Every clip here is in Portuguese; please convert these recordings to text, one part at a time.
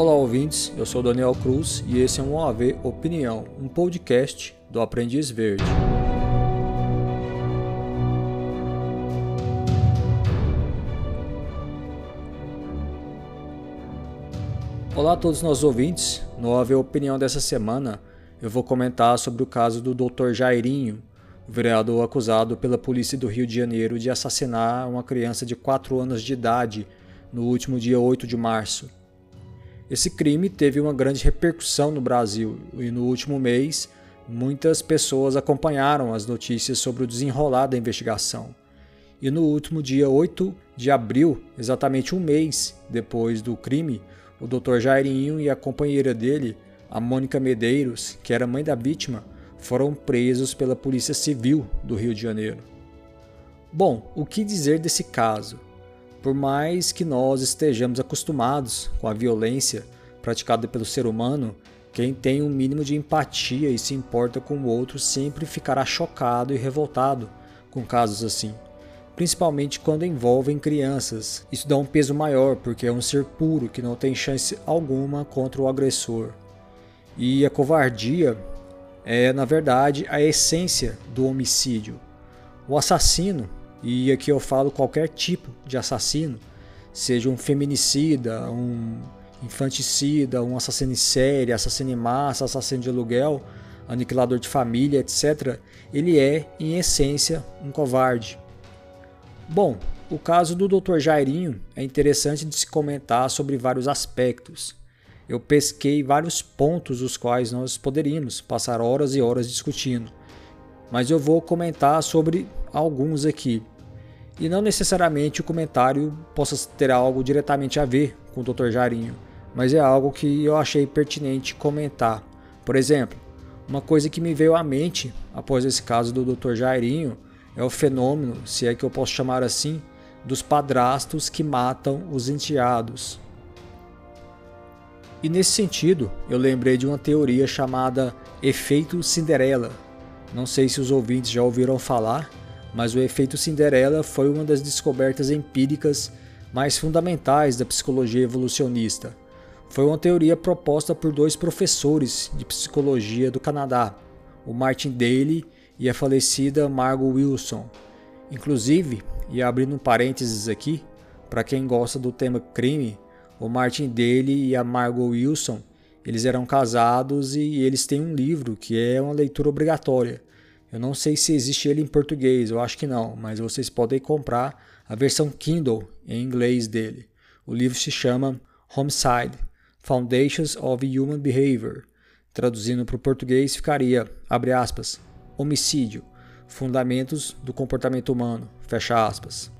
Olá ouvintes, eu sou Daniel Cruz e esse é um OAV Opinião, um podcast do Aprendiz Verde. Olá a todos os nossos ouvintes, no OAV Opinião dessa semana eu vou comentar sobre o caso do Dr. Jairinho, vereador acusado pela polícia do Rio de Janeiro de assassinar uma criança de 4 anos de idade no último dia 8 de março. Esse crime teve uma grande repercussão no Brasil e no último mês muitas pessoas acompanharam as notícias sobre o desenrolar da investigação. E no último dia 8 de abril, exatamente um mês depois do crime, o Dr. Jairinho e a companheira dele a Mônica Medeiros, que era mãe da vítima, foram presos pela Polícia Civil do Rio de Janeiro. Bom, o que dizer desse caso? Por mais que nós estejamos acostumados com a violência praticada pelo ser humano, quem tem um mínimo de empatia e se importa com o outro sempre ficará chocado e revoltado com casos assim, principalmente quando envolvem crianças. Isso dá um peso maior porque é um ser puro que não tem chance alguma contra o agressor. E a covardia é, na verdade, a essência do homicídio. O assassino, e aqui eu falo qualquer tipo de assassino, seja um feminicida, um infanticida, um assassino em série, assassino em massa, assassino de aluguel, aniquilador de família, etc., ele é, em essência, um covarde. Bom, o caso do Dr. Jairinho é interessante de se comentar sobre vários aspectos eu pesquei vários pontos os quais nós poderíamos passar horas e horas discutindo, mas eu vou comentar sobre alguns aqui. E não necessariamente o comentário possa ter algo diretamente a ver com o Dr. Jarinho, mas é algo que eu achei pertinente comentar. Por exemplo, uma coisa que me veio à mente após esse caso do Dr. Jairinho é o fenômeno, se é que eu posso chamar assim, dos padrastos que matam os enteados. E nesse sentido, eu lembrei de uma teoria chamada efeito Cinderela. Não sei se os ouvintes já ouviram falar, mas o efeito Cinderela foi uma das descobertas empíricas mais fundamentais da psicologia evolucionista. Foi uma teoria proposta por dois professores de psicologia do Canadá, o Martin Daly e a falecida Margot Wilson. Inclusive, e abrindo um parênteses aqui, para quem gosta do tema crime, o Martin dele e a Margot Wilson, eles eram casados e eles têm um livro que é uma leitura obrigatória. Eu não sei se existe ele em português, eu acho que não, mas vocês podem comprar a versão Kindle em inglês dele. O livro se chama Homicide: Foundations of Human Behavior. Traduzindo para o português ficaria, abre aspas, homicídio, fundamentos do comportamento humano, fecha aspas.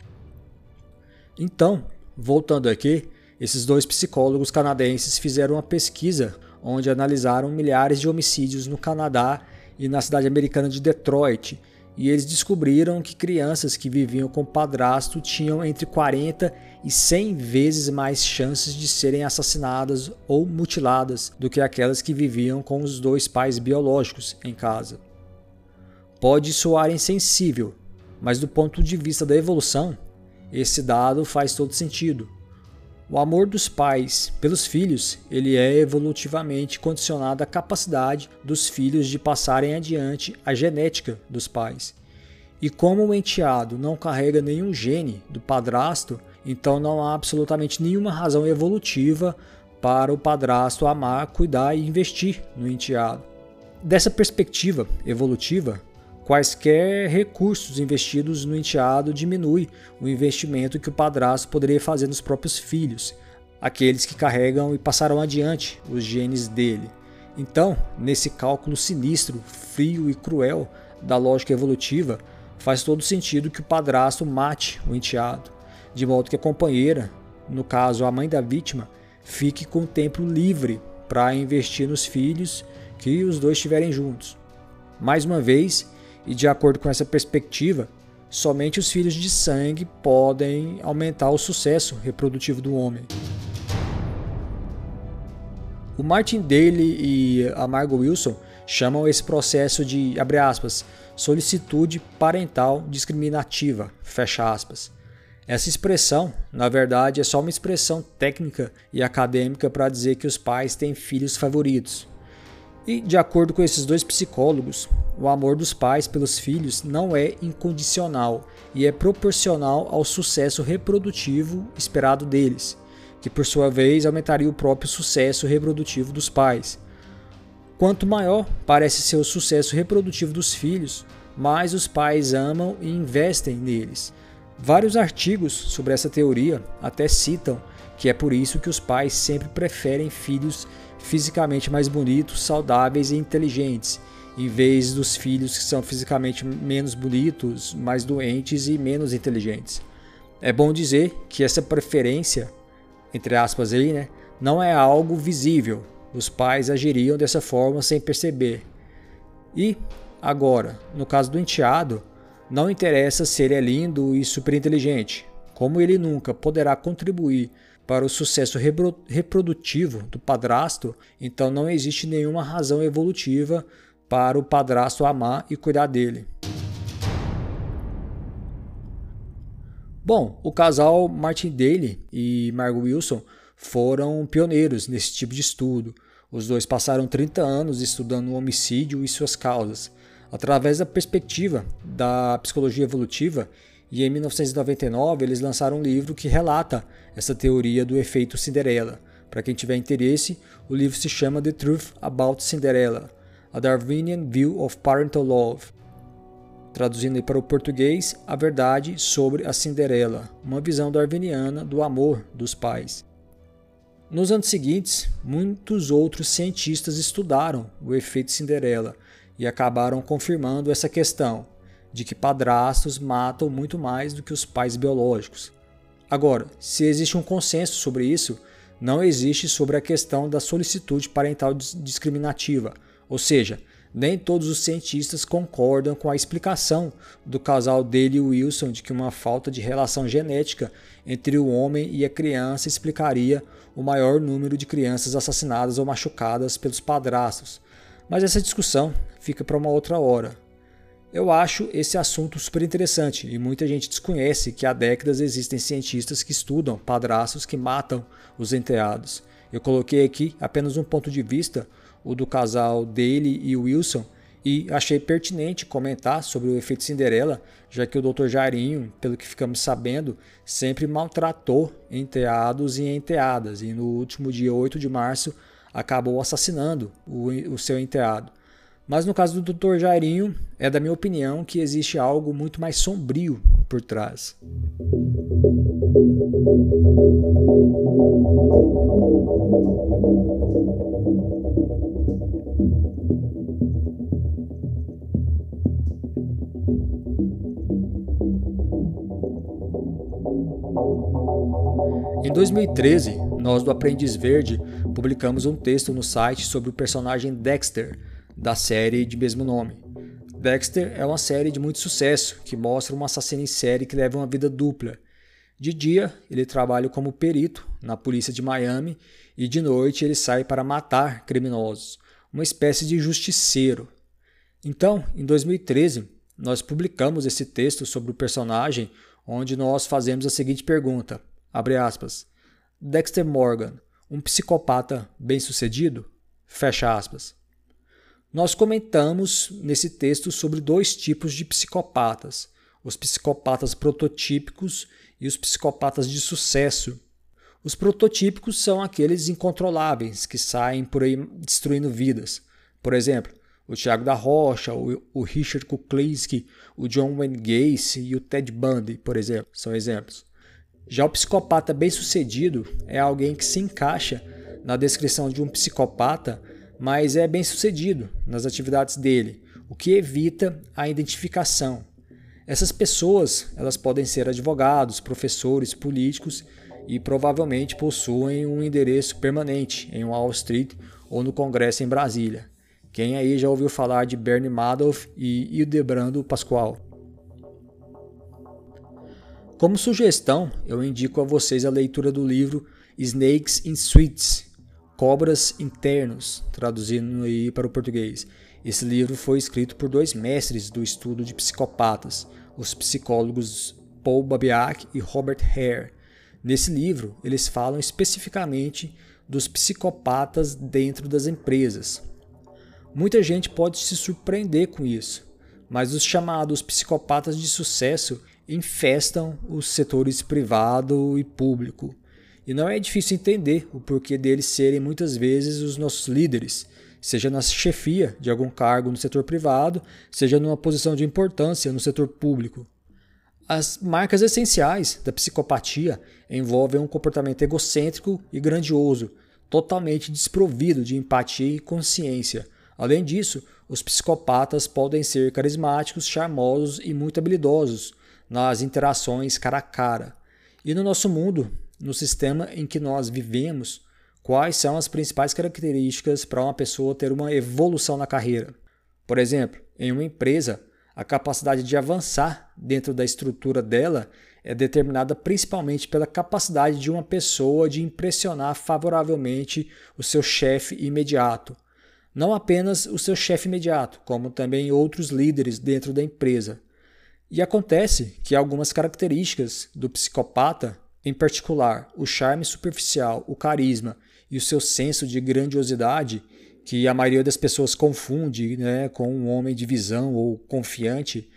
Então, voltando aqui, esses dois psicólogos canadenses fizeram uma pesquisa onde analisaram milhares de homicídios no Canadá e na cidade americana de Detroit, e eles descobriram que crianças que viviam com padrasto tinham entre 40 e 100 vezes mais chances de serem assassinadas ou mutiladas do que aquelas que viviam com os dois pais biológicos em casa. Pode soar insensível, mas do ponto de vista da evolução, esse dado faz todo sentido. O amor dos pais pelos filhos, ele é evolutivamente condicionado à capacidade dos filhos de passarem adiante a genética dos pais. E como o enteado não carrega nenhum gene do padrasto, então não há absolutamente nenhuma razão evolutiva para o padrasto amar, cuidar e investir no enteado. Dessa perspectiva evolutiva, quaisquer recursos investidos no enteado diminui o investimento que o padrasto poderia fazer nos próprios filhos, aqueles que carregam e passarão adiante os genes dele. Então, nesse cálculo sinistro, frio e cruel da lógica evolutiva, faz todo sentido que o padrasto mate o enteado, de modo que a companheira, no caso a mãe da vítima, fique com o tempo livre para investir nos filhos que os dois estiverem juntos. Mais uma vez, e de acordo com essa perspectiva, somente os filhos de sangue podem aumentar o sucesso reprodutivo do homem. O Martin Daly e a Margot Wilson chamam esse processo de, abre aspas, solicitude parental discriminativa, fecha aspas. Essa expressão, na verdade, é só uma expressão técnica e acadêmica para dizer que os pais têm filhos favoritos. E, de acordo com esses dois psicólogos, o amor dos pais pelos filhos não é incondicional e é proporcional ao sucesso reprodutivo esperado deles, que por sua vez aumentaria o próprio sucesso reprodutivo dos pais. Quanto maior parece ser o sucesso reprodutivo dos filhos, mais os pais amam e investem neles. Vários artigos sobre essa teoria até citam que é por isso que os pais sempre preferem filhos fisicamente mais bonitos, saudáveis e inteligentes, em vez dos filhos que são fisicamente menos bonitos, mais doentes e menos inteligentes. É bom dizer que essa preferência, entre aspas aí, né, não é algo visível. Os pais agiriam dessa forma sem perceber. E agora, no caso do enteado, não interessa se ele é lindo e super inteligente, como ele nunca poderá contribuir para o sucesso reprodutivo do padrasto, então não existe nenhuma razão evolutiva para o padrasto amar e cuidar dele. Bom, o casal Martin Daly e Margot Wilson foram pioneiros nesse tipo de estudo. Os dois passaram 30 anos estudando o homicídio e suas causas. Através da perspectiva da psicologia evolutiva, e em 1999 eles lançaram um livro que relata essa teoria do efeito Cinderela. Para quem tiver interesse, o livro se chama The Truth About Cinderella: A Darwinian View of Parental Love. Traduzindo para o português, a verdade sobre a Cinderela, uma visão darwiniana do amor dos pais. Nos anos seguintes, muitos outros cientistas estudaram o efeito Cinderela e acabaram confirmando essa questão de que padrastos matam muito mais do que os pais biológicos. Agora, se existe um consenso sobre isso, não existe sobre a questão da solicitude parental discriminativa, ou seja, nem todos os cientistas concordam com a explicação do casal dele e Wilson de que uma falta de relação genética entre o homem e a criança explicaria o maior número de crianças assassinadas ou machucadas pelos padrastos. Mas essa discussão fica para uma outra hora. Eu acho esse assunto super interessante e muita gente desconhece que há décadas existem cientistas que estudam padrastos que matam os enteados. Eu coloquei aqui apenas um ponto de vista, o do casal dele e Wilson, e achei pertinente comentar sobre o efeito Cinderela, já que o Dr. Jairinho, pelo que ficamos sabendo, sempre maltratou enteados e enteadas, e no último dia 8 de março acabou assassinando o, o seu enteado. Mas no caso do Dr. Jairinho, é da minha opinião que existe algo muito mais sombrio por trás. Em 2013, nós do Aprendiz Verde publicamos um texto no site sobre o personagem Dexter da série de mesmo nome. Dexter é uma série de muito sucesso que mostra um assassino em série que leva uma vida dupla. De dia, ele trabalha como perito na polícia de Miami e de noite ele sai para matar criminosos, uma espécie de justiceiro. Então, em 2013, nós publicamos esse texto sobre o personagem, onde nós fazemos a seguinte pergunta: aspas, Dexter Morgan, um psicopata bem-sucedido? Fecha aspas. Nós comentamos nesse texto sobre dois tipos de psicopatas: os psicopatas prototípicos e os psicopatas de sucesso. Os prototípicos são aqueles incontroláveis que saem por aí destruindo vidas. Por exemplo, o Tiago da Rocha, o, Richard Kuklinski, o John Wayne Gacy e o Ted Bundy, por exemplo, são exemplos. Já o psicopata bem-sucedido é alguém que se encaixa na descrição de um psicopata mas é bem sucedido nas atividades dele, o que evita a identificação. Essas pessoas elas podem ser advogados, professores, políticos e provavelmente possuem um endereço permanente em Wall Street ou no Congresso em Brasília. Quem aí já ouviu falar de Bernie Madoff e Hildebrando Pascoal? Como sugestão, eu indico a vocês a leitura do livro Snakes in Suits, Cobras Internos, traduzindo aí para o português. Esse livro foi escrito por dois mestres do estudo de psicopatas, os psicólogos Paul Babiak e Robert Hare. Nesse livro, eles falam especificamente dos psicopatas dentro das empresas. Muita gente pode se surpreender com isso, mas os chamados psicopatas de sucesso infestam os setores privado e público. E não é difícil entender o porquê deles serem muitas vezes os nossos líderes, seja na chefia de algum cargo no setor privado, seja numa posição de importância no setor público. As marcas essenciais da psicopatia envolvem um comportamento egocêntrico e grandioso, totalmente desprovido de empatia e consciência. Além disso, os psicopatas podem ser carismáticos, charmosos e muito habilidosos nas interações cara a cara. E no nosso mundo, no sistema em que nós vivemos, quais são as principais características para uma pessoa ter uma evolução na carreira? Por exemplo, em uma empresa, a capacidade de avançar dentro da estrutura dela é determinada principalmente pela capacidade de uma pessoa de impressionar favoravelmente o seu chefe imediato. Não apenas o seu chefe imediato, como também outros líderes dentro da empresa. E acontece que algumas características do psicopata, em particular o charme superficial, o carisma e o seu senso de grandiosidade, que a maioria das pessoas confunde né, com um homem de visão ou confiante.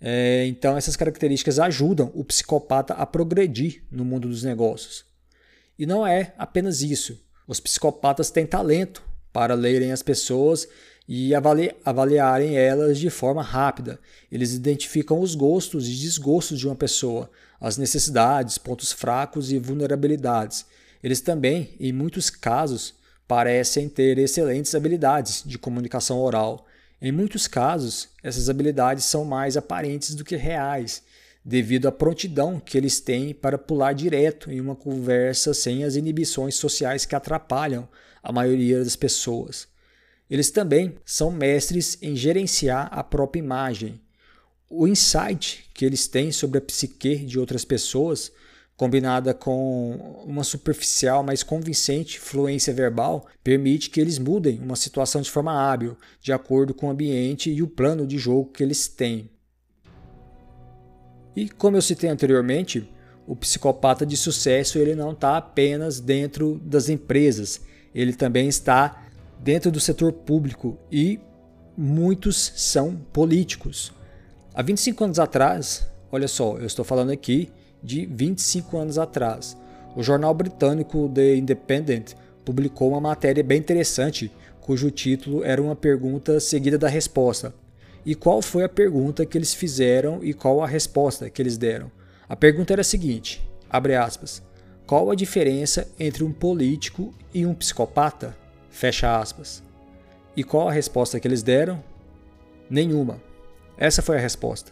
É, então, essas características ajudam o psicopata a progredir no mundo dos negócios. E não é apenas isso. Os psicopatas têm talento para lerem as pessoas e avali avaliarem elas de forma rápida. Eles identificam os gostos e desgostos de uma pessoa, as necessidades, pontos fracos e vulnerabilidades. Eles também, em muitos casos, parecem ter excelentes habilidades de comunicação oral. Em muitos casos, essas habilidades são mais aparentes do que reais, devido à prontidão que eles têm para pular direto em uma conversa sem as inibições sociais que atrapalham a maioria das pessoas. Eles também são mestres em gerenciar a própria imagem. O insight que eles têm sobre a psique de outras pessoas combinada com uma superficial, mas convincente fluência verbal, permite que eles mudem uma situação de forma hábil, de acordo com o ambiente e o plano de jogo que eles têm. E como eu citei anteriormente, o psicopata de sucesso ele não está apenas dentro das empresas, ele também está dentro do setor público e muitos são políticos. Há 25 anos atrás, olha só, eu estou falando aqui de 25 anos atrás. O jornal britânico The Independent publicou uma matéria bem interessante, cujo título era uma pergunta seguida da resposta. E qual foi a pergunta que eles fizeram e qual a resposta que eles deram? A pergunta era a seguinte: abre aspas. Qual a diferença entre um político e um psicopata? Fecha aspas. E qual a resposta que eles deram? Nenhuma. Essa foi a resposta.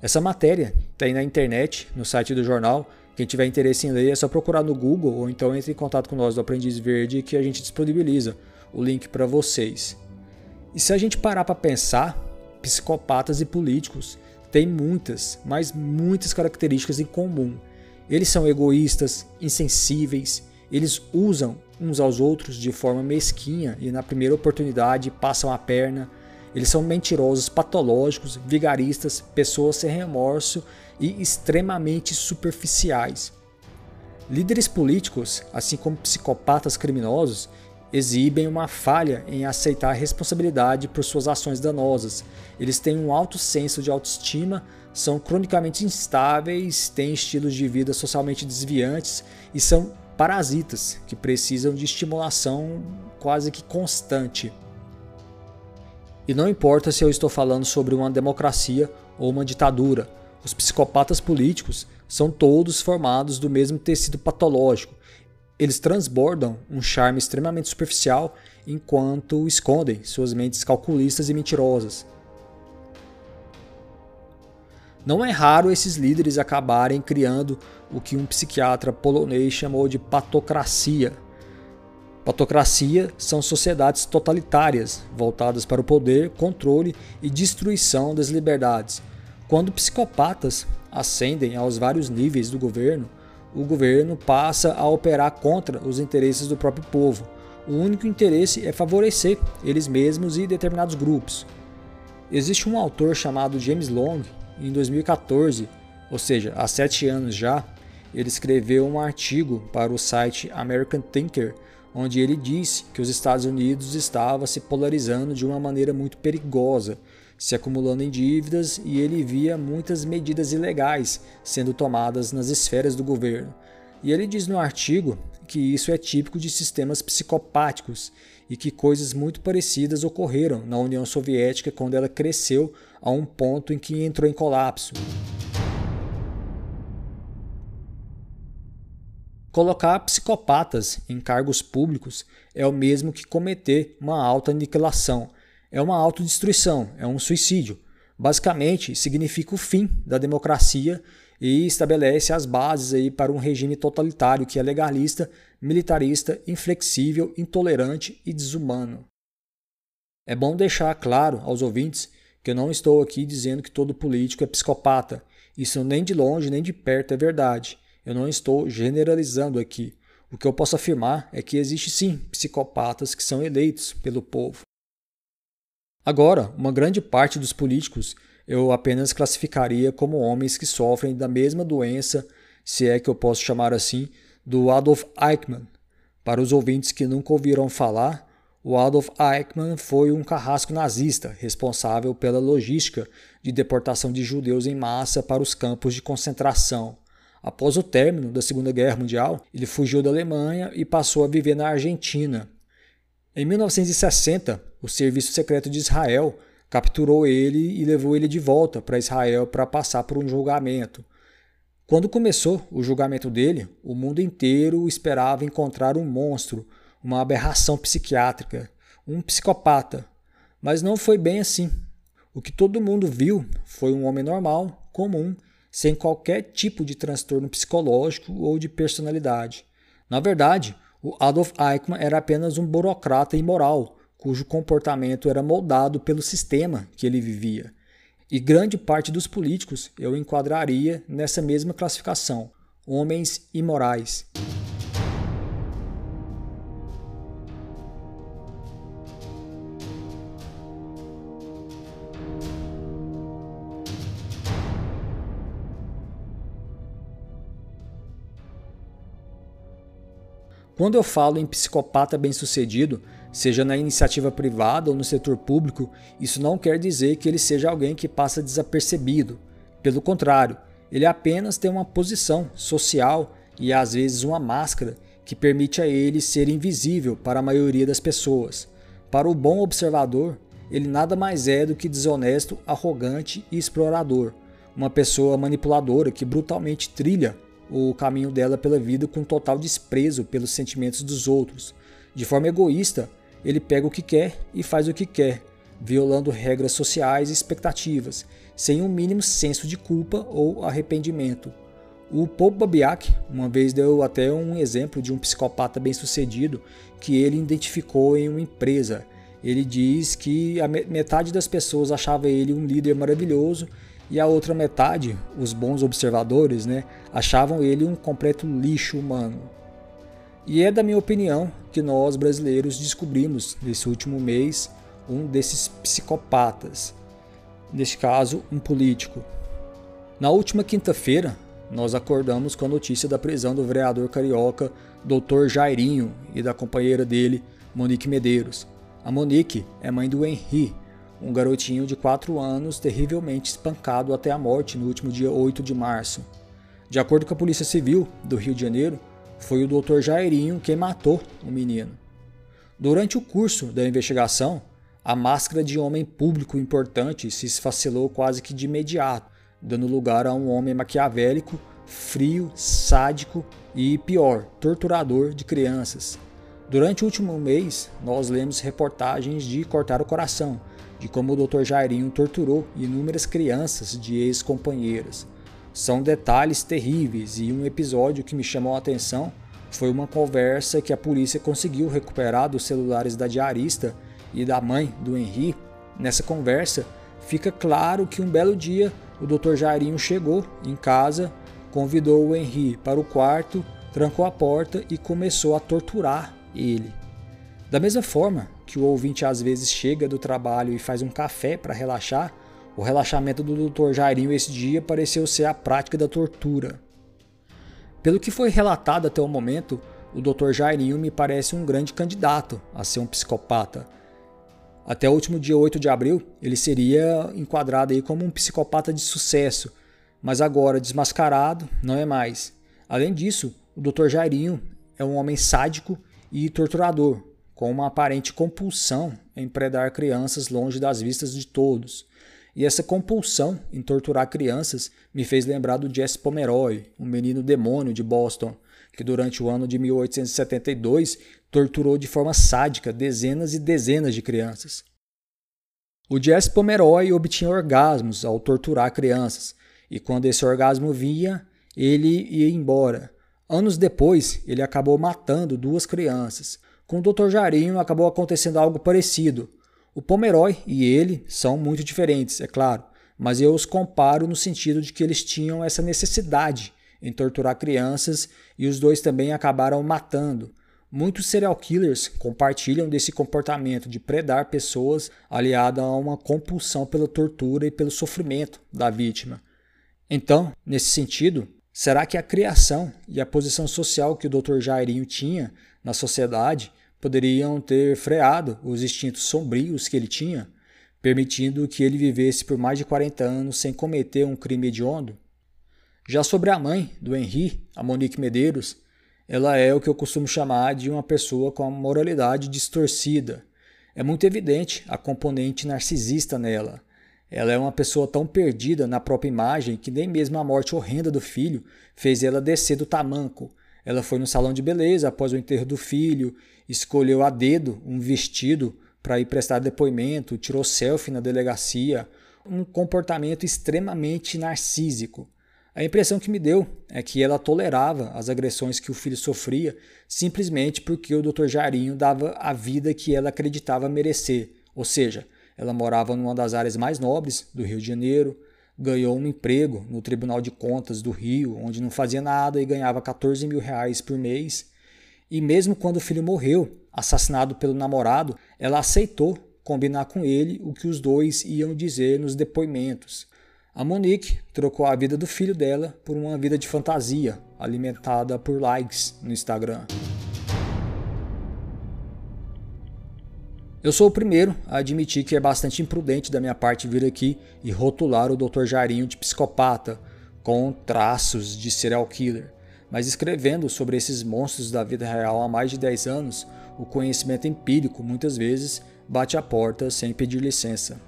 Essa matéria tem na internet, no site do jornal. Quem tiver interesse em ler é só procurar no Google ou então entre em contato com nós do Aprendiz Verde que a gente disponibiliza o link para vocês. E se a gente parar para pensar, psicopatas e políticos têm muitas, mas muitas características em comum. Eles são egoístas, insensíveis, eles usam uns aos outros de forma mesquinha e na primeira oportunidade passam a perna eles são mentirosos, patológicos, vigaristas, pessoas sem remorso e extremamente superficiais. Líderes políticos, assim como psicopatas criminosos, exibem uma falha em aceitar responsabilidade por suas ações danosas. Eles têm um alto senso de autoestima, são cronicamente instáveis, têm estilos de vida socialmente desviantes e são parasitas que precisam de estimulação quase que constante. E não importa se eu estou falando sobre uma democracia ou uma ditadura, os psicopatas políticos são todos formados do mesmo tecido patológico. Eles transbordam um charme extremamente superficial enquanto escondem suas mentes calculistas e mentirosas. Não é raro esses líderes acabarem criando o que um psiquiatra polonês chamou de patocracia, Patocracia são sociedades totalitárias, voltadas para o poder, controle e destruição das liberdades. Quando psicopatas ascendem aos vários níveis do governo, o governo passa a operar contra os interesses do próprio povo. O único interesse é favorecer eles mesmos e determinados grupos. Existe um autor chamado James Long, em 2014, ou seja, há sete anos já, ele escreveu um artigo para o site American Thinker, onde ele disse que os Estados Unidos estavam se polarizando de uma maneira muito perigosa, se acumulando em dívidas e ele via muitas medidas ilegais sendo tomadas nas esferas do governo. E ele diz no artigo que isso é típico de sistemas psicopáticos e que coisas muito parecidas ocorreram na União Soviética quando ela cresceu a um ponto em que entrou em colapso. Colocar psicopatas em cargos públicos é o mesmo que cometer uma auto-aniquilação. É uma autodestruição, é um suicídio. Basicamente, significa o fim da democracia e estabelece as bases aí para um regime totalitário que é legalista, militarista, inflexível, intolerante e desumano. É bom deixar claro aos ouvintes que eu não estou aqui dizendo que todo político é psicopata. Isso nem de longe nem de perto é verdade. Eu não estou generalizando aqui. O que eu posso afirmar é que existe sim psicopatas que são eleitos pelo povo. Agora, uma grande parte dos políticos eu apenas classificaria como homens que sofrem da mesma doença, se é que eu posso chamar assim, do Adolf Eichmann. Para os ouvintes que nunca ouviram falar, o Adolf Eichmann foi um carrasco nazista responsável pela logística de deportação de judeus em massa para os campos de concentração. Após o término da Segunda Guerra Mundial, ele fugiu da Alemanha e passou a viver na Argentina. Em 1960, o Serviço Secreto de Israel capturou ele e levou ele de volta para Israel para passar por um julgamento. Quando começou o julgamento dele, o mundo inteiro esperava encontrar um monstro, uma aberração psiquiátrica, um psicopata. Mas não foi bem assim. O que todo mundo viu foi um homem normal, comum, sem qualquer tipo de transtorno psicológico ou de personalidade. Na verdade, o Adolf Eichmann era apenas um burocrata imoral, cujo comportamento era moldado pelo sistema que ele vivia. E grande parte dos políticos eu enquadraria nessa mesma classificação: homens imorais. Quando eu falo em psicopata bem-sucedido, seja na iniciativa privada ou no setor público, isso não quer dizer que ele seja alguém que passa desapercebido. Pelo contrário, ele apenas tem uma posição social e às vezes uma máscara que permite a ele ser invisível para a maioria das pessoas. Para o bom observador, ele nada mais é do que desonesto, arrogante e explorador, uma pessoa manipuladora que brutalmente trilha o caminho dela pela vida com total desprezo pelos sentimentos dos outros. De forma egoísta, ele pega o que quer e faz o que quer, violando regras sociais e expectativas, sem um mínimo senso de culpa ou arrependimento. O Paul Babiak uma vez deu até um exemplo de um psicopata bem-sucedido que ele identificou em uma empresa. Ele diz que a metade das pessoas achava ele um líder maravilhoso e a outra metade, os bons observadores, né, achavam ele um completo lixo humano. E é da minha opinião que nós brasileiros descobrimos nesse último mês um desses psicopatas, neste caso, um político. Na última quinta-feira, nós acordamos com a notícia da prisão do vereador carioca Dr. Jairinho e da companheira dele, Monique Medeiros. A Monique é mãe do Henri, um garotinho de 4 anos terrivelmente espancado até a morte no último dia 8 de março. De acordo com a Polícia Civil do Rio de Janeiro, foi o Dr. Jairinho quem matou o menino. Durante o curso da investigação, a máscara de homem público importante se esfacelou quase que de imediato, dando lugar a um homem maquiavélico, frio, sádico e, pior, torturador de crianças. Durante o último mês, nós lemos reportagens de cortar o coração, de como o Dr. Jairinho torturou inúmeras crianças de ex-companheiras. São detalhes terríveis e um episódio que me chamou a atenção foi uma conversa que a polícia conseguiu recuperar dos celulares da diarista e da mãe do Henri. Nessa conversa, fica claro que um belo dia o Dr. Jairinho chegou em casa, convidou o Henri para o quarto, trancou a porta e começou a torturar ele. Da mesma forma que o ouvinte às vezes chega do trabalho e faz um café para relaxar, O relaxamento do Dr. Jairinho esse dia pareceu ser a prática da tortura. Pelo que foi relatado até o momento, o Dr. Jairinho me parece um grande candidato a ser um psicopata. Até o último dia 8 de abril, ele seria enquadrado aí como um psicopata de sucesso, mas agora desmascarado, não é mais. Além disso, o Dr. Jairinho é um homem sádico e torturador, com uma aparente compulsão em predar crianças longe das vistas de todos. E essa compulsão em torturar crianças me fez lembrar do Jesse Pomeroy, um menino demônio de Boston, que durante o ano de 1872 torturou de forma sádica dezenas e dezenas de crianças. O Jesse Pomeroy obtinha orgasmos ao torturar crianças, e quando esse orgasmo vinha, ele ia embora. Anos depois, ele acabou matando duas crianças. Com o Dr. Jarinho acabou acontecendo algo parecido. O Pomeroy e ele são muito diferentes, é claro, mas eu os comparo no sentido de que eles tinham essa necessidade em torturar crianças e os dois também acabaram matando. Muitos serial killers compartilham desse comportamento de predar pessoas aliado a uma compulsão pela tortura e pelo sofrimento da vítima. Então, nesse sentido, será que a criação e a posição social que o Dr. Jairinho tinha na sociedade poderiam ter freado os instintos sombrios que ele tinha, permitindo que ele vivesse por mais de 40 anos sem cometer um crime hediondo? Já sobre a mãe do Henri, a Monique Medeiros, ela é o que eu costumo chamar de uma pessoa com a moralidade distorcida. É muito evidente a componente narcisista nela. Ela é uma pessoa tão perdida na própria imagem que nem mesmo a morte horrenda do filho fez ela descer do tamanco. Ela foi no salão de beleza após o enterro do filho, escolheu a dedo um vestido para ir prestar depoimento, tirou selfie na delegacia, um comportamento extremamente narcísico. A impressão que me deu é que ela tolerava as agressões que o filho sofria simplesmente porque o Dr. Jarinho dava a vida que ela acreditava merecer. Ou seja, ela morava numa das áreas mais nobres do Rio de Janeiro, ganhou um emprego no Tribunal de Contas do Rio, onde não fazia nada e ganhava 14 mil reais por mês. E mesmo quando o filho morreu, assassinado pelo namorado, ela aceitou combinar com ele o que os dois iam dizer nos depoimentos. A Monique trocou a vida do filho dela por uma vida de fantasia, alimentada por likes no Instagram. Eu sou o primeiro a admitir que é bastante imprudente da minha parte vir aqui e rotular o Dr. Jarinho de psicopata, com traços de serial killer. Mas escrevendo sobre esses monstros da vida real há mais de 10 anos, o conhecimento empírico muitas vezes bate a porta sem pedir licença.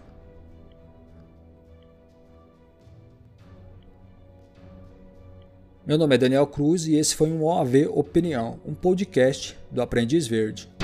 Meu nome é Daniel Cruz e esse foi um OAV Opinião, um podcast do Aprendiz Verde.